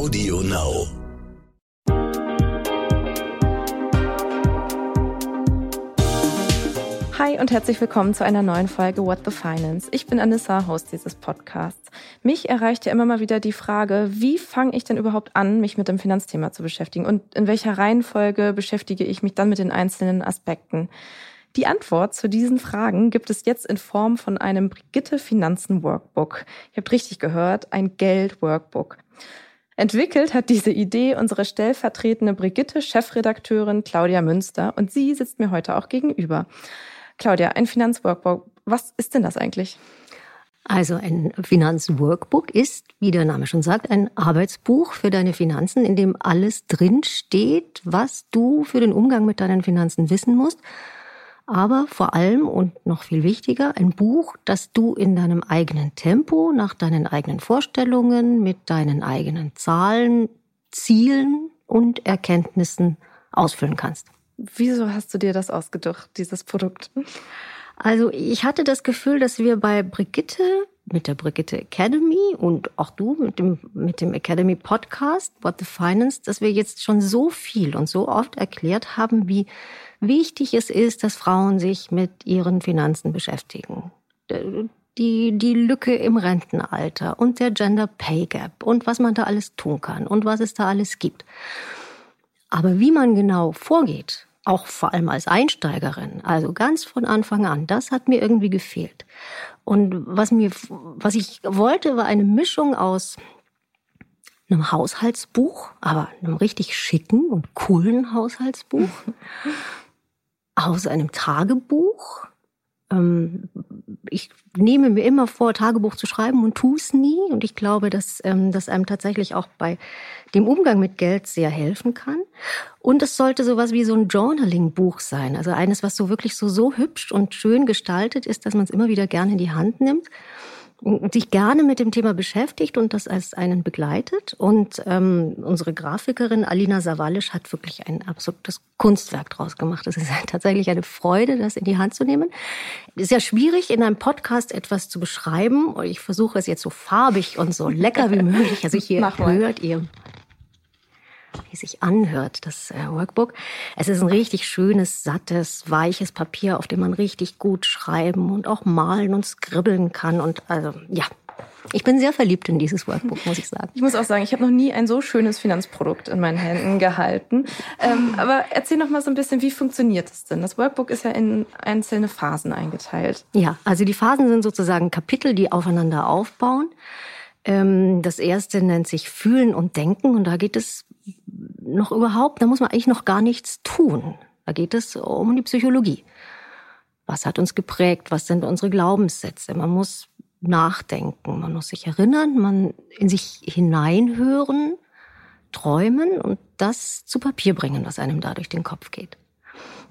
Audio Now. Hi und herzlich willkommen zu einer neuen Folge What the Finance. Ich bin Anissa, Host dieses Podcasts. Mich erreicht ja immer mal wieder die Frage, wie fange ich denn überhaupt an, mich mit dem Finanzthema zu beschäftigen und in welcher Reihenfolge beschäftige ich mich dann mit den einzelnen Aspekten? Die Antwort zu diesen Fragen gibt es jetzt in Form von einem Brigitte Finanzen Workbook. Ihr habt richtig gehört, ein Geld Workbook. Entwickelt hat diese Idee unsere stellvertretende Brigitte Chefredakteurin Claudia Münster und sie sitzt mir heute auch gegenüber. Claudia, ein Finanzworkbook, was ist denn das eigentlich? Also ein Finanzworkbook ist, wie der Name schon sagt, ein Arbeitsbuch für deine Finanzen, in dem alles drin steht, was du für den Umgang mit deinen Finanzen wissen musst aber vor allem und noch viel wichtiger, ein Buch, das du in deinem eigenen Tempo, nach deinen eigenen Vorstellungen, mit deinen eigenen Zahlen, Zielen und Erkenntnissen ausfüllen kannst. Wieso hast du dir das ausgedacht, dieses Produkt? Also ich hatte das Gefühl, dass wir bei Brigitte mit der Brigitte Academy und auch du mit dem, mit dem Academy Podcast, What the Finance, dass wir jetzt schon so viel und so oft erklärt haben, wie wichtig es ist, dass Frauen sich mit ihren Finanzen beschäftigen. Die, die Lücke im Rentenalter und der Gender Pay Gap und was man da alles tun kann und was es da alles gibt. Aber wie man genau vorgeht, auch vor allem als Einsteigerin, also ganz von Anfang an, das hat mir irgendwie gefehlt. Und was mir, was ich wollte, war eine Mischung aus einem Haushaltsbuch, aber einem richtig schicken und coolen Haushaltsbuch aus einem Tagebuch. Ähm, ich nehme mir immer vor, Tagebuch zu schreiben und tue es nie. Und ich glaube, dass ähm, das einem tatsächlich auch bei dem Umgang mit Geld sehr helfen kann. Und es sollte sowas wie so ein Journaling-Buch sein. Also eines, was so wirklich so, so hübsch und schön gestaltet ist, dass man es immer wieder gerne in die Hand nimmt sich gerne mit dem Thema beschäftigt und das als einen begleitet. Und ähm, unsere Grafikerin Alina Savalisch hat wirklich ein absolutes Kunstwerk draus gemacht. Es ist tatsächlich eine Freude, das in die Hand zu nehmen. Es ist ja schwierig, in einem Podcast etwas zu beschreiben. Ich versuche es jetzt so farbig und so lecker wie möglich. Also hier hört ihr wie sich anhört, das äh, Workbook. Es ist ein richtig schönes, sattes, weiches Papier, auf dem man richtig gut schreiben und auch malen und skribbeln kann. Und also, ja, ich bin sehr verliebt in dieses Workbook, muss ich sagen. Ich muss auch sagen, ich habe noch nie ein so schönes Finanzprodukt in meinen Händen gehalten. Ähm, aber erzähl noch mal so ein bisschen, wie funktioniert das denn? Das Workbook ist ja in einzelne Phasen eingeteilt. Ja, also die Phasen sind sozusagen Kapitel, die aufeinander aufbauen. Ähm, das erste nennt sich Fühlen und Denken und da geht es noch überhaupt, da muss man eigentlich noch gar nichts tun. Da geht es um die Psychologie. Was hat uns geprägt? Was sind unsere Glaubenssätze? Man muss nachdenken, man muss sich erinnern, man in sich hineinhören, träumen und das zu Papier bringen, was einem da durch den Kopf geht.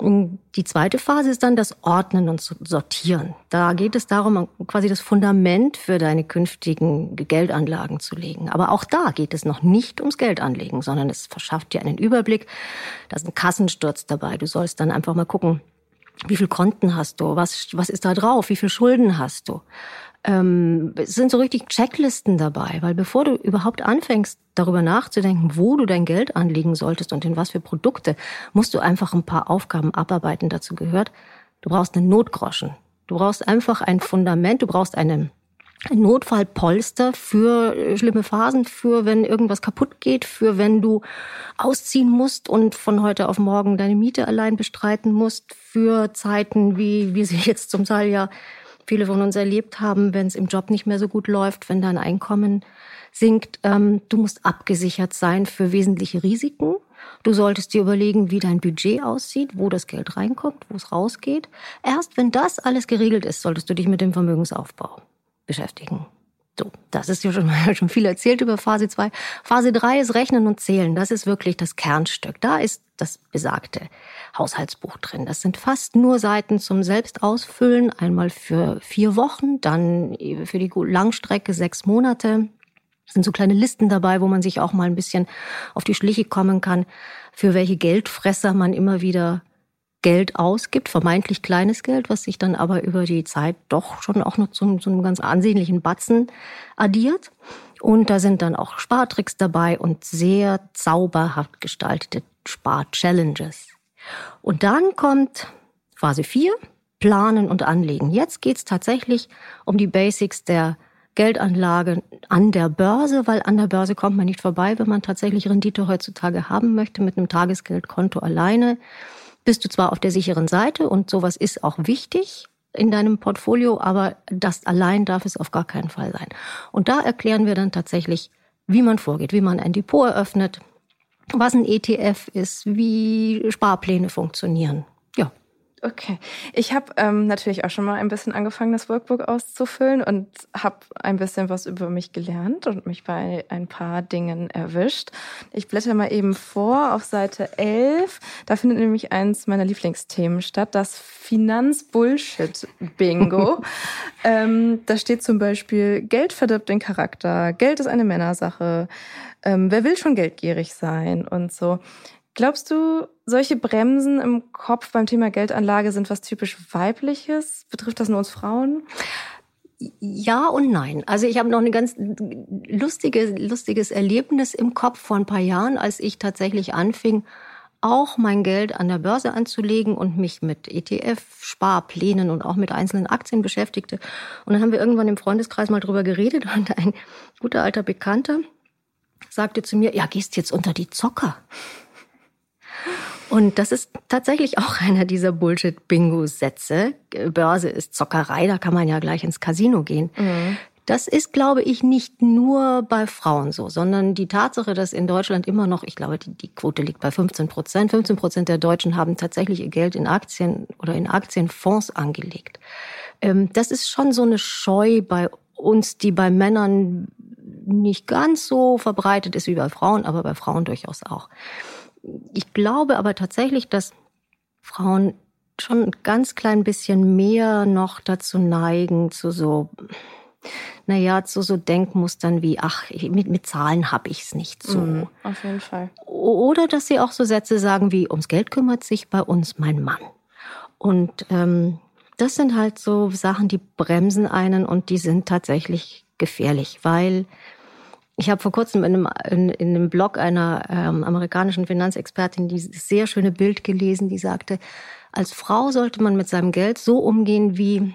Die zweite Phase ist dann das Ordnen und Sortieren. Da geht es darum, quasi das Fundament für deine künftigen Geldanlagen zu legen. Aber auch da geht es noch nicht ums Geldanlegen, sondern es verschafft dir einen Überblick. Da ist ein Kassensturz dabei. Du sollst dann einfach mal gucken, wie viel Konten hast du? Was, was ist da drauf? Wie viel Schulden hast du? Ähm, es sind so richtig Checklisten dabei, weil bevor du überhaupt anfängst, darüber nachzudenken, wo du dein Geld anlegen solltest und in was für Produkte, musst du einfach ein paar Aufgaben abarbeiten. Dazu gehört, du brauchst einen Notgroschen. Du brauchst einfach ein Fundament, du brauchst eine, ein Notfallpolster für äh, schlimme Phasen, für wenn irgendwas kaputt geht, für wenn du ausziehen musst und von heute auf morgen deine Miete allein bestreiten musst, für Zeiten, wie wie sie jetzt zum Teil ja viele von uns erlebt haben, wenn es im Job nicht mehr so gut läuft, wenn dein Einkommen sinkt. Ähm, du musst abgesichert sein für wesentliche Risiken. Du solltest dir überlegen, wie dein Budget aussieht, wo das Geld reinkommt, wo es rausgeht. Erst wenn das alles geregelt ist, solltest du dich mit dem Vermögensaufbau beschäftigen. So, das ist ja schon, schon viel erzählt über Phase 2. Phase 3 ist Rechnen und Zählen. Das ist wirklich das Kernstück. Da ist das besagte Haushaltsbuch drin. Das sind fast nur Seiten zum Selbstausfüllen. Einmal für vier Wochen, dann für die Langstrecke sechs Monate. Es sind so kleine Listen dabei, wo man sich auch mal ein bisschen auf die Schliche kommen kann, für welche Geldfresser man immer wieder Geld ausgibt, vermeintlich kleines Geld, was sich dann aber über die Zeit doch schon auch noch zu, zu einem ganz ansehnlichen Batzen addiert. Und da sind dann auch Spartricks dabei und sehr zauberhaft gestaltete Spar-Challenges. Und dann kommt Phase 4, Planen und Anlegen. Jetzt geht's tatsächlich um die Basics der Geldanlage an der Börse, weil an der Börse kommt man nicht vorbei, wenn man tatsächlich Rendite heutzutage haben möchte mit einem Tagesgeldkonto alleine. Bist du zwar auf der sicheren Seite und sowas ist auch wichtig, in deinem Portfolio, aber das allein darf es auf gar keinen Fall sein. Und da erklären wir dann tatsächlich, wie man vorgeht, wie man ein Depot eröffnet, was ein ETF ist, wie Sparpläne funktionieren. Okay. Ich habe ähm, natürlich auch schon mal ein bisschen angefangen, das Workbook auszufüllen und habe ein bisschen was über mich gelernt und mich bei ein paar Dingen erwischt. Ich blätter mal eben vor auf Seite 11. Da findet nämlich eins meiner Lieblingsthemen statt, das Finanzbullshit-Bingo. ähm, da steht zum Beispiel, Geld verdirbt den Charakter, Geld ist eine Männersache, ähm, wer will schon geldgierig sein und so. Glaubst du, solche Bremsen im Kopf beim Thema Geldanlage sind was typisch weibliches? Betrifft das nur uns Frauen? Ja und nein. Also ich habe noch ein ganz lustige, lustiges Erlebnis im Kopf vor ein paar Jahren, als ich tatsächlich anfing, auch mein Geld an der Börse anzulegen und mich mit ETF-Sparplänen und auch mit einzelnen Aktien beschäftigte. Und dann haben wir irgendwann im Freundeskreis mal drüber geredet und ein guter alter Bekannter sagte zu mir, ja, gehst jetzt unter die Zocker. Und das ist tatsächlich auch einer dieser Bullshit-Bingo-Sätze. Börse ist Zockerei, da kann man ja gleich ins Casino gehen. Mhm. Das ist, glaube ich, nicht nur bei Frauen so, sondern die Tatsache, dass in Deutschland immer noch, ich glaube, die, die Quote liegt bei 15 Prozent. 15 Prozent der Deutschen haben tatsächlich ihr Geld in Aktien oder in Aktienfonds angelegt. Ähm, das ist schon so eine Scheu bei uns, die bei Männern nicht ganz so verbreitet ist wie bei Frauen, aber bei Frauen durchaus auch. Ich glaube aber tatsächlich, dass Frauen schon ein ganz klein bisschen mehr noch dazu neigen, zu so, naja, zu so Denkmustern wie, ach, mit, mit Zahlen habe ich es nicht so. Mhm, auf jeden Fall. Oder dass sie auch so Sätze sagen wie, ums Geld kümmert sich bei uns mein Mann. Und ähm, das sind halt so Sachen, die bremsen einen und die sind tatsächlich gefährlich, weil ich habe vor kurzem in einem, in, in einem Blog einer ähm, amerikanischen Finanzexpertin dieses sehr schöne Bild gelesen, die sagte, als Frau sollte man mit seinem Geld so umgehen wie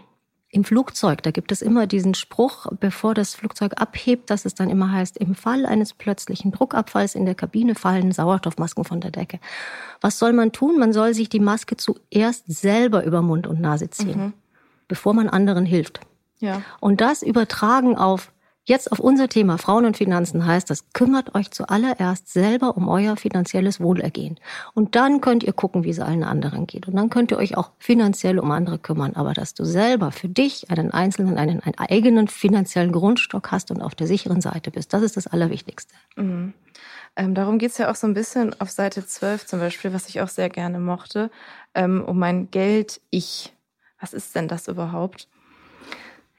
im Flugzeug. Da gibt es immer diesen Spruch, bevor das Flugzeug abhebt, dass es dann immer heißt, im Fall eines plötzlichen Druckabfalls in der Kabine fallen Sauerstoffmasken von der Decke. Was soll man tun? Man soll sich die Maske zuerst selber über Mund und Nase ziehen, mhm. bevor man anderen hilft. Ja. Und das übertragen auf Jetzt auf unser Thema Frauen und Finanzen heißt das, kümmert euch zuallererst selber um euer finanzielles Wohlergehen. Und dann könnt ihr gucken, wie es allen anderen geht. Und dann könnt ihr euch auch finanziell um andere kümmern. Aber dass du selber für dich einen einzelnen, einen, einen eigenen finanziellen Grundstock hast und auf der sicheren Seite bist, das ist das Allerwichtigste. Mhm. Ähm, darum geht's ja auch so ein bisschen auf Seite 12 zum Beispiel, was ich auch sehr gerne mochte, ähm, um mein Geld-Ich. Was ist denn das überhaupt?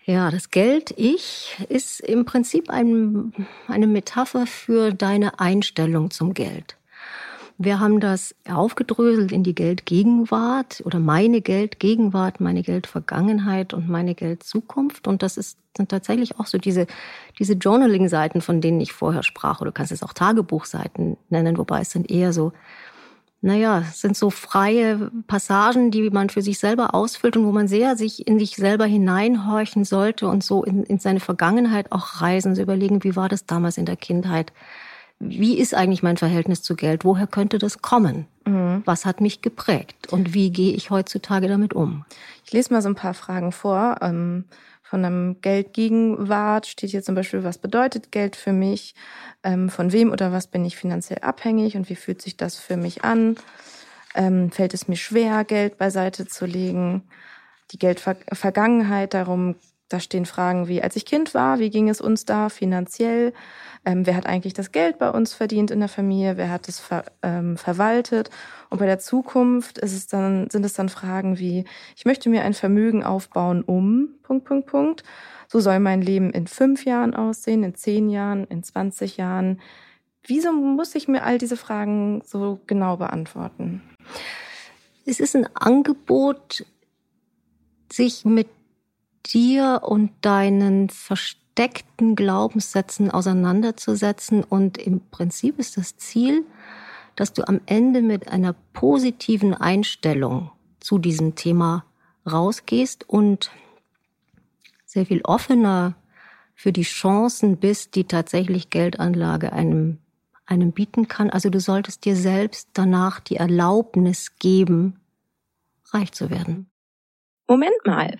Ja, das Geld-Ich ist im Prinzip ein, eine Metapher für deine Einstellung zum Geld. Wir haben das aufgedröselt in die Geldgegenwart oder meine Geldgegenwart, meine Geldvergangenheit und meine Geldzukunft. Und das ist, sind tatsächlich auch so diese, diese Journaling-Seiten, von denen ich vorher sprach. Oder du kannst es auch Tagebuchseiten nennen, wobei es sind eher so naja, es sind so freie Passagen, die man für sich selber ausfüllt und wo man sehr sich in sich selber hineinhorchen sollte und so in, in seine Vergangenheit auch reisen, so überlegen, wie war das damals in der Kindheit? Wie ist eigentlich mein Verhältnis zu Geld? Woher könnte das kommen? Mhm. Was hat mich geprägt? Und wie gehe ich heutzutage damit um? Ich lese mal so ein paar Fragen vor. Ähm von einem Geldgegenwart steht hier zum Beispiel, was bedeutet Geld für mich? Ähm, von wem oder was bin ich finanziell abhängig und wie fühlt sich das für mich an? Ähm, fällt es mir schwer, Geld beiseite zu legen? Die Geldvergangenheit, darum, da stehen Fragen wie, als ich Kind war, wie ging es uns da finanziell? Ähm, wer hat eigentlich das Geld bei uns verdient in der Familie? Wer hat es ver, ähm, verwaltet? Und bei der Zukunft ist es dann, sind es dann Fragen wie, ich möchte mir ein Vermögen aufbauen um, Punkt, Punkt, Punkt. So soll mein Leben in fünf Jahren aussehen, in zehn Jahren, in 20 Jahren. Wieso muss ich mir all diese Fragen so genau beantworten? Es ist ein Angebot, sich mit dir und deinen versteckten Glaubenssätzen auseinanderzusetzen. Und im Prinzip ist das Ziel, dass du am Ende mit einer positiven Einstellung zu diesem Thema rausgehst und sehr viel offener für die Chancen bist, die tatsächlich Geldanlage einem, einem bieten kann. Also du solltest dir selbst danach die Erlaubnis geben, reich zu werden. Moment mal.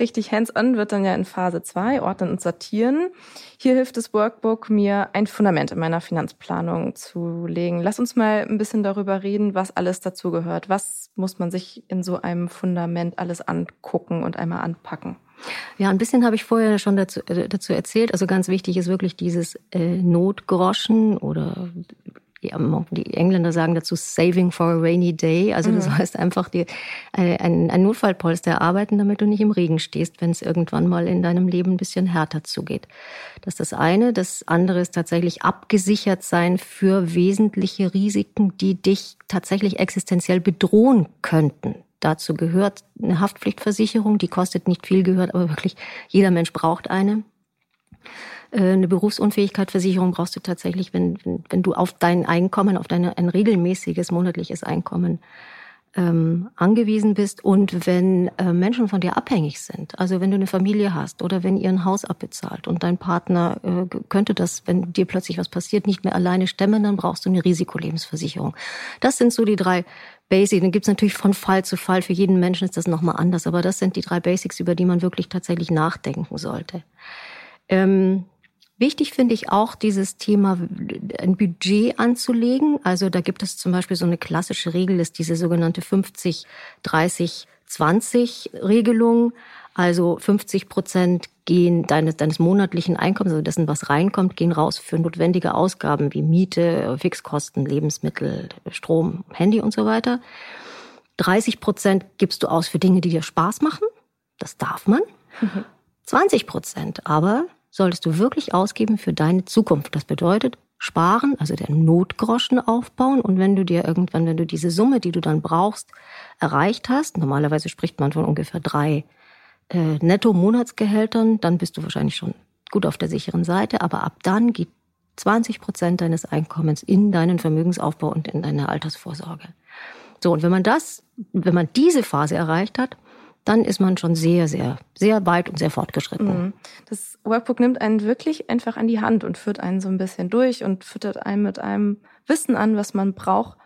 Richtig hands-on wird dann ja in Phase 2, ordnen und sortieren. Hier hilft das Workbook mir, ein Fundament in meiner Finanzplanung zu legen. Lass uns mal ein bisschen darüber reden, was alles dazugehört. Was muss man sich in so einem Fundament alles angucken und einmal anpacken? Ja, ein bisschen habe ich vorher schon dazu, äh, dazu erzählt. Also ganz wichtig ist wirklich dieses äh, Notgroschen oder die Engländer sagen dazu Saving for a Rainy Day. Also das mhm. heißt einfach die, äh, ein, ein Notfallpolster erarbeiten, damit du nicht im Regen stehst, wenn es irgendwann mal in deinem Leben ein bisschen härter zugeht. Das ist das eine. Das andere ist tatsächlich abgesichert sein für wesentliche Risiken, die dich tatsächlich existenziell bedrohen könnten. Dazu gehört eine Haftpflichtversicherung, die kostet nicht viel, gehört aber wirklich jeder Mensch braucht eine. Äh, eine Berufsunfähigkeitsversicherung brauchst du tatsächlich, wenn, wenn, wenn du auf dein Einkommen, auf deine, ein regelmäßiges monatliches Einkommen ähm, angewiesen bist und wenn äh, Menschen von dir abhängig sind, also wenn du eine Familie hast oder wenn ihr ein Haus abbezahlt und dein Partner äh, könnte das, wenn dir plötzlich was passiert, nicht mehr alleine stemmen, dann brauchst du eine Risikolebensversicherung. Das sind so die drei Basics. Dann gibt's natürlich von Fall zu Fall, für jeden Menschen ist das nochmal anders, aber das sind die drei Basics, über die man wirklich tatsächlich nachdenken sollte. Ähm, Wichtig finde ich auch dieses Thema, ein Budget anzulegen. Also da gibt es zum Beispiel so eine klassische Regel, ist diese sogenannte 50, 30, 20 Regelung. Also 50 Prozent gehen deines, deines monatlichen Einkommens, also dessen, was reinkommt, gehen raus für notwendige Ausgaben wie Miete, Fixkosten, Lebensmittel, Strom, Handy und so weiter. 30 Prozent gibst du aus für Dinge, die dir Spaß machen. Das darf man. 20 Prozent aber solltest du wirklich ausgeben für deine Zukunft. Das bedeutet, sparen, also der Notgroschen aufbauen. Und wenn du dir irgendwann, wenn du diese Summe, die du dann brauchst, erreicht hast, normalerweise spricht man von ungefähr drei äh, Netto-Monatsgehältern, dann bist du wahrscheinlich schon gut auf der sicheren Seite. Aber ab dann geht 20 Prozent deines Einkommens in deinen Vermögensaufbau und in deine Altersvorsorge. So, und wenn man das, wenn man diese Phase erreicht hat, dann ist man schon sehr, sehr, sehr weit und sehr fortgeschritten. Mhm. Das Workbook nimmt einen wirklich einfach an die Hand und führt einen so ein bisschen durch und füttert einen mit einem Wissen an, was man braucht,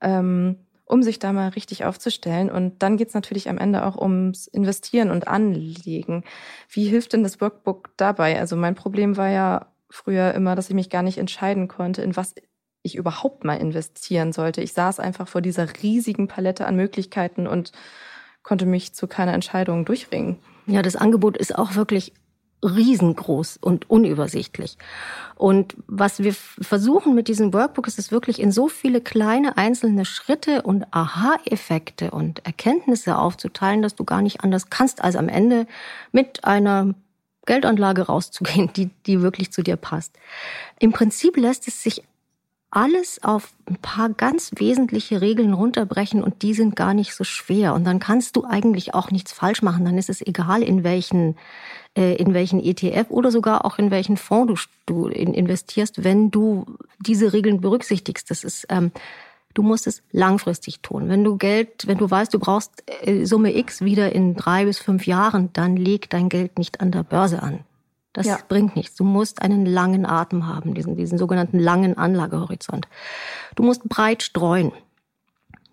ähm, um sich da mal richtig aufzustellen. Und dann geht's natürlich am Ende auch ums Investieren und Anlegen. Wie hilft denn das Workbook dabei? Also mein Problem war ja früher immer, dass ich mich gar nicht entscheiden konnte, in was ich überhaupt mal investieren sollte. Ich saß einfach vor dieser riesigen Palette an Möglichkeiten und konnte mich zu keiner Entscheidung durchringen. Ja, das Angebot ist auch wirklich riesengroß und unübersichtlich. Und was wir versuchen mit diesem Workbook ist es wirklich in so viele kleine einzelne Schritte und Aha-Effekte und Erkenntnisse aufzuteilen, dass du gar nicht anders kannst, als am Ende mit einer Geldanlage rauszugehen, die, die wirklich zu dir passt. Im Prinzip lässt es sich alles auf ein paar ganz wesentliche Regeln runterbrechen und die sind gar nicht so schwer. Und dann kannst du eigentlich auch nichts falsch machen. Dann ist es egal, in welchen, äh, in welchen ETF oder sogar auch in welchen Fonds du, du investierst, wenn du diese Regeln berücksichtigst. Das ist, ähm, du musst es langfristig tun. Wenn du Geld, wenn du weißt, du brauchst äh, Summe X wieder in drei bis fünf Jahren, dann leg dein Geld nicht an der Börse an. Das ja. bringt nichts. Du musst einen langen Atem haben, diesen, diesen sogenannten langen Anlagehorizont. Du musst breit streuen.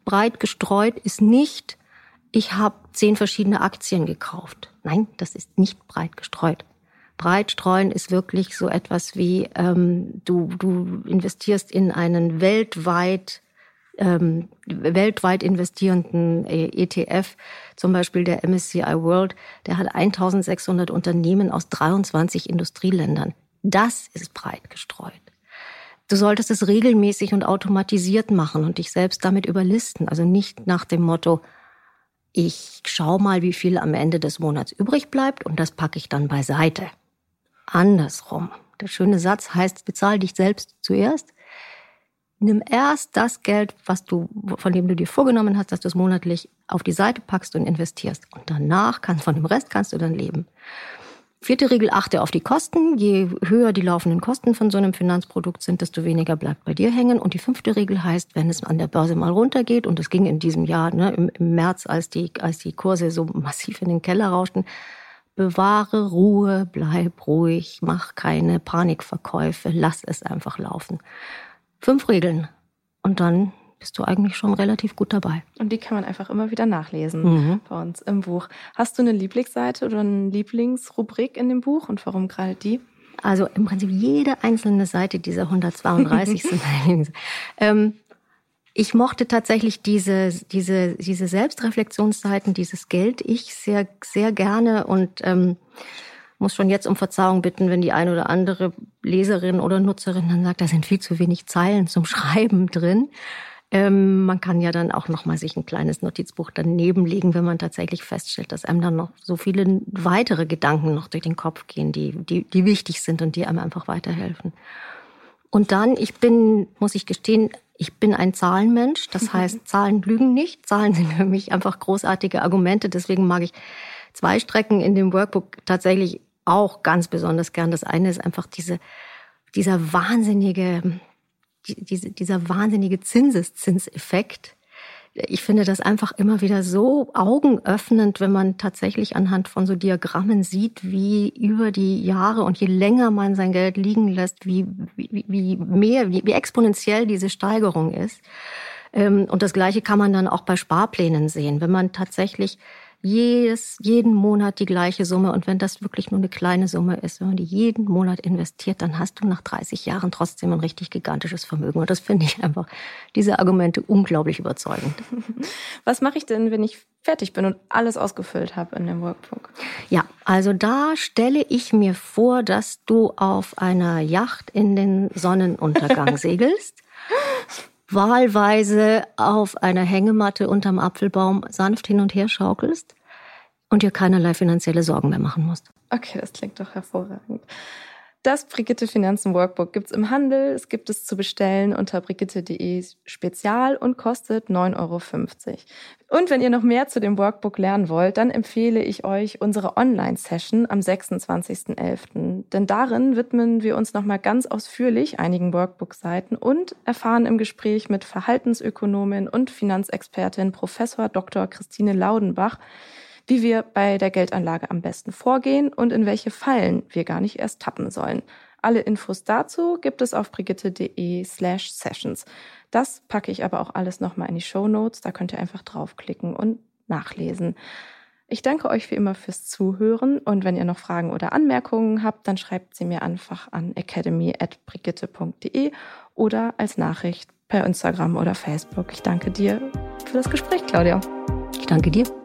Breit gestreut ist nicht, ich habe zehn verschiedene Aktien gekauft. Nein, das ist nicht breit gestreut. Breit streuen ist wirklich so etwas wie, ähm, du, du investierst in einen weltweit ähm, weltweit investierenden äh, ETF, zum Beispiel der MSCI World, der hat 1600 Unternehmen aus 23 Industrieländern. Das ist breit gestreut. Du solltest es regelmäßig und automatisiert machen und dich selbst damit überlisten. Also nicht nach dem Motto, ich schau mal, wie viel am Ende des Monats übrig bleibt und das packe ich dann beiseite. Andersrum. Der schöne Satz heißt, bezahl dich selbst zuerst, nimm erst das Geld, was du, von dem du dir vorgenommen hast, dass du es monatlich auf die Seite packst und investierst. Und danach kannst, von dem Rest kannst du dann leben. Vierte Regel, achte auf die Kosten. Je höher die laufenden Kosten von so einem Finanzprodukt sind, desto weniger bleibt bei dir hängen. Und die fünfte Regel heißt, wenn es an der Börse mal runtergeht, und das ging in diesem Jahr, ne, im, im März, als die, als die Kurse so massiv in den Keller rauschten, bewahre Ruhe, bleib ruhig, mach keine Panikverkäufe, lass es einfach laufen. Fünf Regeln. Und dann bist du eigentlich schon relativ gut dabei. Und die kann man einfach immer wieder nachlesen mhm. bei uns im Buch. Hast du eine Lieblingsseite oder eine Lieblingsrubrik in dem Buch und warum gerade die? Also im Prinzip jede einzelne Seite dieser 132 sind meine ähm, Ich mochte tatsächlich diese, diese, diese Selbstreflexionsseiten, dieses Geld-Ich sehr, sehr gerne und ähm, muss schon jetzt um Verzeihung bitten, wenn die eine oder andere Leserin oder Nutzerin dann sagt, da sind viel zu wenig Zeilen zum Schreiben drin. Ähm, man kann ja dann auch noch mal sich ein kleines Notizbuch daneben legen, wenn man tatsächlich feststellt, dass einem dann noch so viele weitere Gedanken noch durch den Kopf gehen, die, die, die wichtig sind und die einem einfach weiterhelfen. Und dann, ich bin, muss ich gestehen, ich bin ein Zahlenmensch. Das heißt, Zahlen lügen nicht. Zahlen sind für mich einfach großartige Argumente. Deswegen mag ich zwei Strecken in dem Workbook tatsächlich auch ganz besonders gern. Das eine ist einfach diese, dieser wahnsinnige, diese, dieser wahnsinnige Zinseszinseffekt. Ich finde das einfach immer wieder so augenöffnend, wenn man tatsächlich anhand von so Diagrammen sieht, wie über die Jahre und je länger man sein Geld liegen lässt, wie, wie, wie mehr, wie, wie exponentiell diese Steigerung ist. Ähm, und das Gleiche kann man dann auch bei Sparplänen sehen. Wenn man tatsächlich jedes, jeden Monat die gleiche Summe. Und wenn das wirklich nur eine kleine Summe ist, wenn man die jeden Monat investiert, dann hast du nach 30 Jahren trotzdem ein richtig gigantisches Vermögen. Und das finde ich einfach, diese Argumente unglaublich überzeugend. Was mache ich denn, wenn ich fertig bin und alles ausgefüllt habe in dem Workbook? Ja, also da stelle ich mir vor, dass du auf einer Yacht in den Sonnenuntergang segelst wahlweise auf einer Hängematte unterm Apfelbaum sanft hin und her schaukelst und dir keinerlei finanzielle Sorgen mehr machen musst. Okay, das klingt doch hervorragend. Das Brigitte Finanzen Workbook gibt's im Handel. Es gibt es zu bestellen unter brigitte.de Spezial und kostet 9,50 Euro. Und wenn ihr noch mehr zu dem Workbook lernen wollt, dann empfehle ich euch unsere Online-Session am 26.11. Denn darin widmen wir uns nochmal ganz ausführlich einigen Workbook-Seiten und erfahren im Gespräch mit Verhaltensökonomin und Finanzexpertin Professor Dr. Christine Laudenbach, wie wir bei der Geldanlage am besten vorgehen und in welche Fallen wir gar nicht erst tappen sollen. Alle Infos dazu gibt es auf brigitte.de slash sessions. Das packe ich aber auch alles nochmal in die Show Notes. Da könnt ihr einfach draufklicken und nachlesen. Ich danke euch wie immer fürs Zuhören und wenn ihr noch Fragen oder Anmerkungen habt, dann schreibt sie mir einfach an academy.brigitte.de oder als Nachricht per Instagram oder Facebook. Ich danke dir für das Gespräch, Claudia. Ich danke dir.